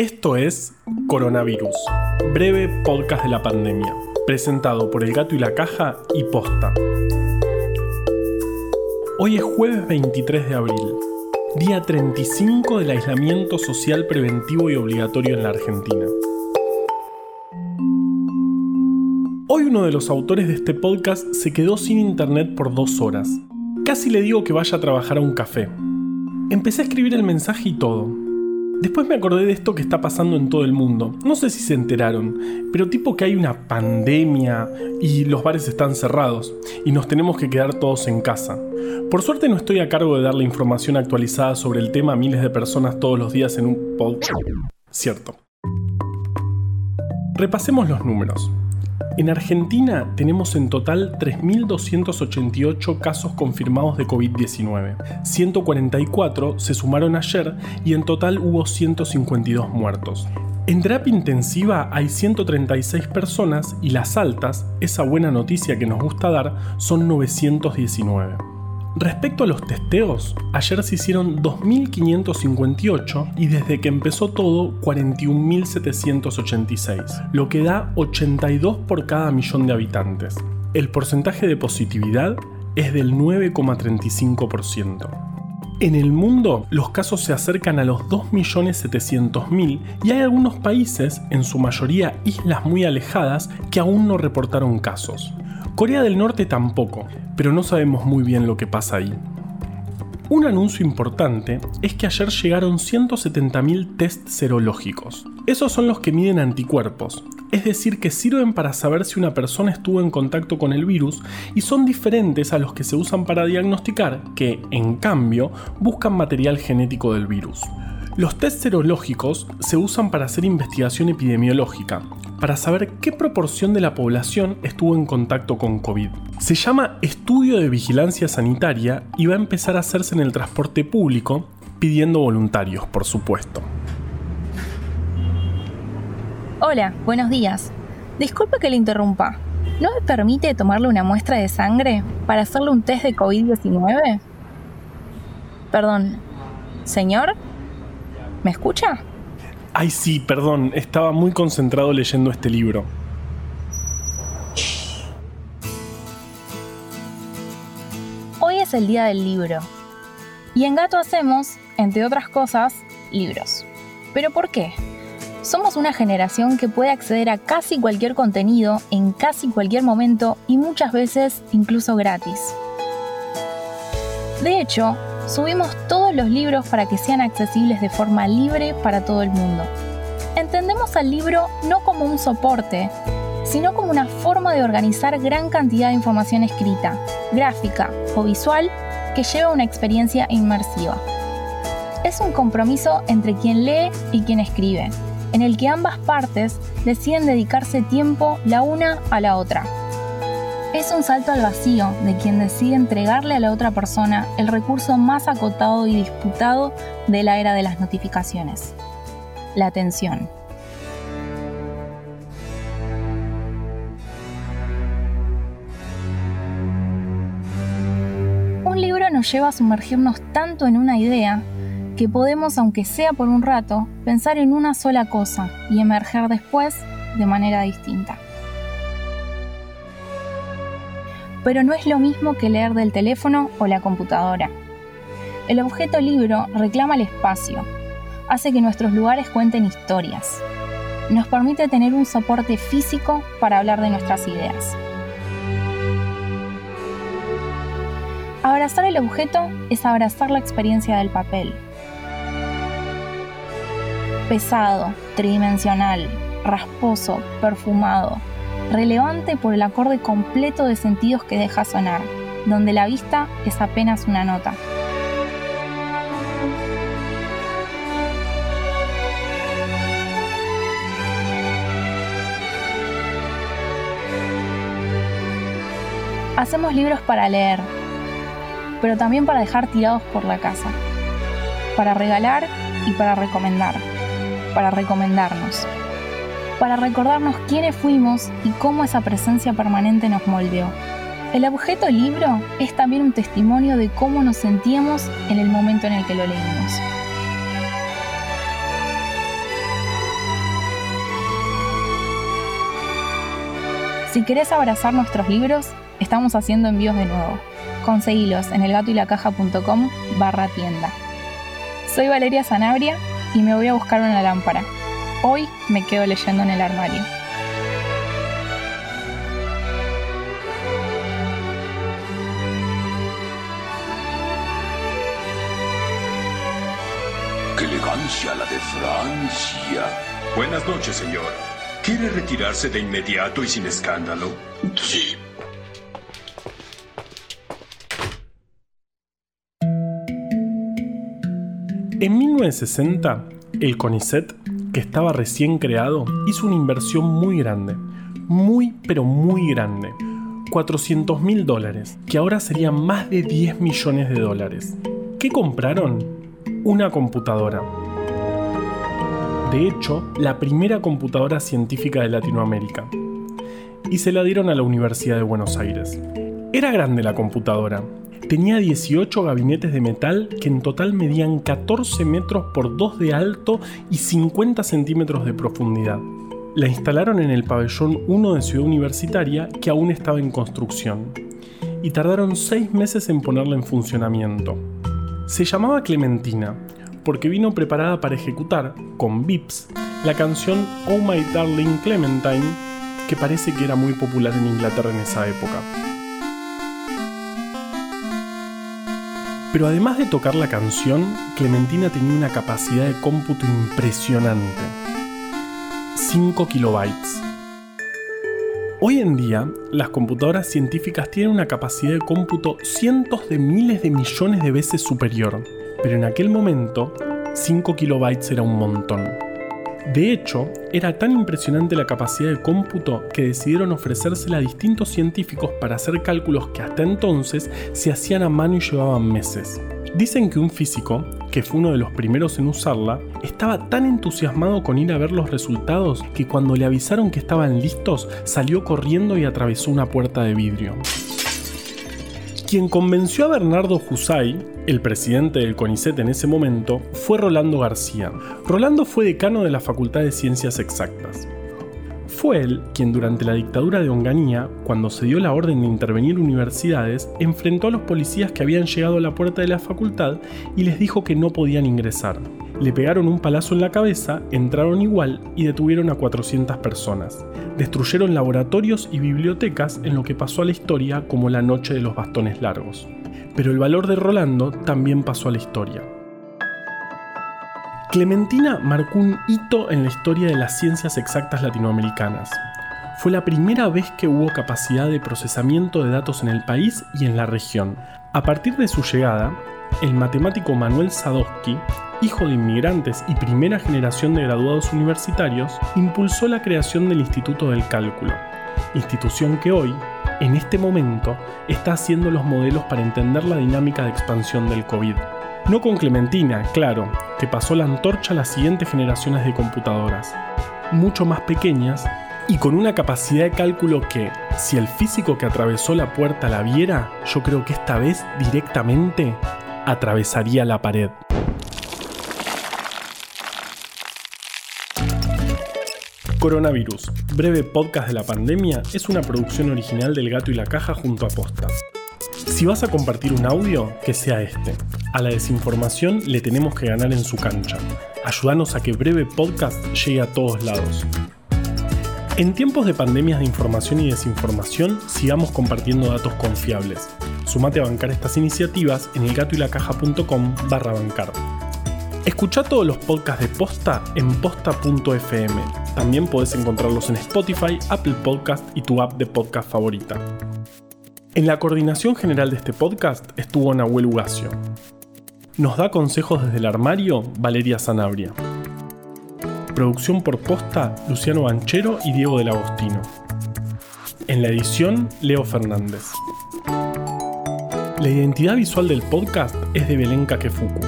Esto es Coronavirus, breve podcast de la pandemia, presentado por El Gato y la Caja y Posta. Hoy es jueves 23 de abril, día 35 del aislamiento social preventivo y obligatorio en la Argentina. Hoy uno de los autores de este podcast se quedó sin internet por dos horas. Casi le digo que vaya a trabajar a un café. Empecé a escribir el mensaje y todo, Después me acordé de esto que está pasando en todo el mundo. No sé si se enteraron, pero tipo que hay una pandemia y los bares están cerrados y nos tenemos que quedar todos en casa. Por suerte no estoy a cargo de dar la información actualizada sobre el tema a miles de personas todos los días en un podcast. Cierto. Repasemos los números. En Argentina tenemos en total 3.288 casos confirmados de COVID-19. 144 se sumaron ayer y en total hubo 152 muertos. En terapia intensiva hay 136 personas y las altas, esa buena noticia que nos gusta dar, son 919. Respecto a los testeos, ayer se hicieron 2.558 y desde que empezó todo 41.786, lo que da 82 por cada millón de habitantes. El porcentaje de positividad es del 9,35%. En el mundo, los casos se acercan a los 2.700.000 y hay algunos países, en su mayoría islas muy alejadas, que aún no reportaron casos. Corea del Norte tampoco, pero no sabemos muy bien lo que pasa ahí. Un anuncio importante es que ayer llegaron 170.000 test serológicos. Esos son los que miden anticuerpos, es decir, que sirven para saber si una persona estuvo en contacto con el virus y son diferentes a los que se usan para diagnosticar, que, en cambio, buscan material genético del virus. Los test serológicos se usan para hacer investigación epidemiológica, para saber qué proporción de la población estuvo en contacto con COVID. Se llama estudio de vigilancia sanitaria y va a empezar a hacerse en el transporte público, pidiendo voluntarios, por supuesto. Hola, buenos días. Disculpe que le interrumpa. ¿No me permite tomarle una muestra de sangre para hacerle un test de COVID-19? Perdón, ¿señor? ¿Me escucha? Ay, sí, perdón, estaba muy concentrado leyendo este libro. Hoy es el día del libro. Y en Gato hacemos, entre otras cosas, libros. ¿Pero por qué? Somos una generación que puede acceder a casi cualquier contenido en casi cualquier momento y muchas veces incluso gratis. De hecho, subimos todos los libros para que sean accesibles de forma libre para todo el mundo. Entendemos al libro no como un soporte, sino como una forma de organizar gran cantidad de información escrita, gráfica o visual que lleva una experiencia inmersiva. Es un compromiso entre quien lee y quien escribe, en el que ambas partes deciden dedicarse tiempo la una a la otra un salto al vacío de quien decide entregarle a la otra persona el recurso más acotado y disputado de la era de las notificaciones, la atención. Un libro nos lleva a sumergirnos tanto en una idea que podemos, aunque sea por un rato, pensar en una sola cosa y emerger después de manera distinta. Pero no es lo mismo que leer del teléfono o la computadora. El objeto libro reclama el espacio, hace que nuestros lugares cuenten historias, nos permite tener un soporte físico para hablar de nuestras ideas. Abrazar el objeto es abrazar la experiencia del papel. Pesado, tridimensional, rasposo, perfumado, relevante por el acorde completo de sentidos que deja sonar, donde la vista es apenas una nota. Hacemos libros para leer, pero también para dejar tirados por la casa, para regalar y para recomendar, para recomendarnos para recordarnos quiénes fuimos y cómo esa presencia permanente nos moldeó. El objeto libro es también un testimonio de cómo nos sentíamos en el momento en el que lo leímos. Si querés abrazar nuestros libros, estamos haciendo envíos de nuevo. Conseguilos en elgatoylacaja.com barra tienda. Soy Valeria Sanabria y me voy a buscar una lámpara. Hoy me quedo leyendo en el armario. ¡Qué elegancia la de Francia! Buenas noches, señor. ¿Quiere retirarse de inmediato y sin escándalo? Sí. En 1960, el CONICET, que estaba recién creado, hizo una inversión muy grande. Muy, pero muy grande. 400 mil dólares, que ahora serían más de 10 millones de dólares. ¿Qué compraron? Una computadora. De hecho, la primera computadora científica de Latinoamérica. Y se la dieron a la Universidad de Buenos Aires. Era grande la computadora. Tenía 18 gabinetes de metal que en total medían 14 metros por 2 de alto y 50 centímetros de profundidad. La instalaron en el pabellón 1 de Ciudad Universitaria que aún estaba en construcción. Y tardaron 6 meses en ponerla en funcionamiento. Se llamaba Clementina porque vino preparada para ejecutar, con Vips, la canción Oh My Darling Clementine, que parece que era muy popular en Inglaterra en esa época. Pero además de tocar la canción, Clementina tenía una capacidad de cómputo impresionante. 5 kilobytes. Hoy en día, las computadoras científicas tienen una capacidad de cómputo cientos de miles de millones de veces superior, pero en aquel momento 5 kilobytes era un montón. De hecho, era tan impresionante la capacidad de cómputo que decidieron ofrecérsela a distintos científicos para hacer cálculos que hasta entonces se hacían a mano y llevaban meses. Dicen que un físico, que fue uno de los primeros en usarla, estaba tan entusiasmado con ir a ver los resultados que cuando le avisaron que estaban listos salió corriendo y atravesó una puerta de vidrio. Quien convenció a Bernardo Husay, el presidente del CONICET en ese momento, fue Rolando García. Rolando fue decano de la Facultad de Ciencias Exactas. Fue él quien durante la dictadura de Onganía, cuando se dio la orden de intervenir universidades, enfrentó a los policías que habían llegado a la puerta de la facultad y les dijo que no podían ingresar. Le pegaron un palazo en la cabeza, entraron igual y detuvieron a 400 personas. Destruyeron laboratorios y bibliotecas en lo que pasó a la historia como la noche de los bastones largos. Pero el valor de Rolando también pasó a la historia. Clementina marcó un hito en la historia de las ciencias exactas latinoamericanas. Fue la primera vez que hubo capacidad de procesamiento de datos en el país y en la región. A partir de su llegada, el matemático Manuel Sadowski, hijo de inmigrantes y primera generación de graduados universitarios, impulsó la creación del Instituto del Cálculo, institución que hoy, en este momento, está haciendo los modelos para entender la dinámica de expansión del COVID. No con Clementina, claro, que pasó la antorcha a las siguientes generaciones de computadoras, mucho más pequeñas y con una capacidad de cálculo que, si el físico que atravesó la puerta la viera, yo creo que esta vez directamente atravesaría la pared. Coronavirus, breve podcast de la pandemia, es una producción original del Gato y la Caja junto a Posta. Si vas a compartir un audio, que sea este. A la desinformación le tenemos que ganar en su cancha. Ayúdanos a que breve podcast llegue a todos lados. En tiempos de pandemias de información y desinformación, sigamos compartiendo datos confiables. Sumate a bancar estas iniciativas en elgatoylacaja.com barra bancar. Escucha todos los podcasts de Posta en posta.fm. También podés encontrarlos en Spotify, Apple Podcast y tu app de podcast favorita. En la coordinación general de este podcast estuvo Nahuel Ugacio. Nos da consejos desde el armario Valeria Sanabria. Producción por posta Luciano Banchero y Diego del Agostino. En la edición Leo Fernández. La identidad visual del podcast es de Belén Kakefuku.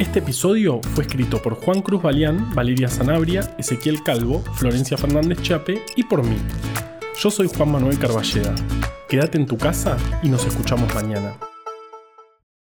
Este episodio fue escrito por Juan Cruz Balián, Valeria Sanabria, Ezequiel Calvo, Florencia Fernández Chape y por mí. Yo soy Juan Manuel Carballeda. Quédate en tu casa y nos escuchamos mañana.